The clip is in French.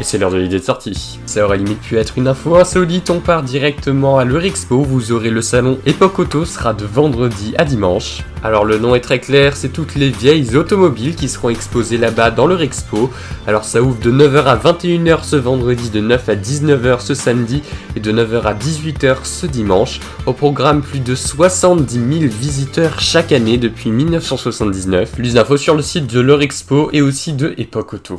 Et c'est l'heure de l'idée de sortie. Ça aurait limite pu être une info insolite, on part directement à l'Eurexpo, vous aurez le salon Epoch Auto, sera de vendredi à dimanche. Alors le nom est très clair, c'est toutes les vieilles automobiles qui seront exposées là-bas dans l'Eurexpo. Alors ça ouvre de 9h à 21h ce vendredi, de 9 à 19h ce samedi et de 9h à 18h ce dimanche. Au programme plus de 70 000 visiteurs chaque année depuis 1979. Plus d'infos sur le site de l'Eurexpo et aussi de Epoch Auto.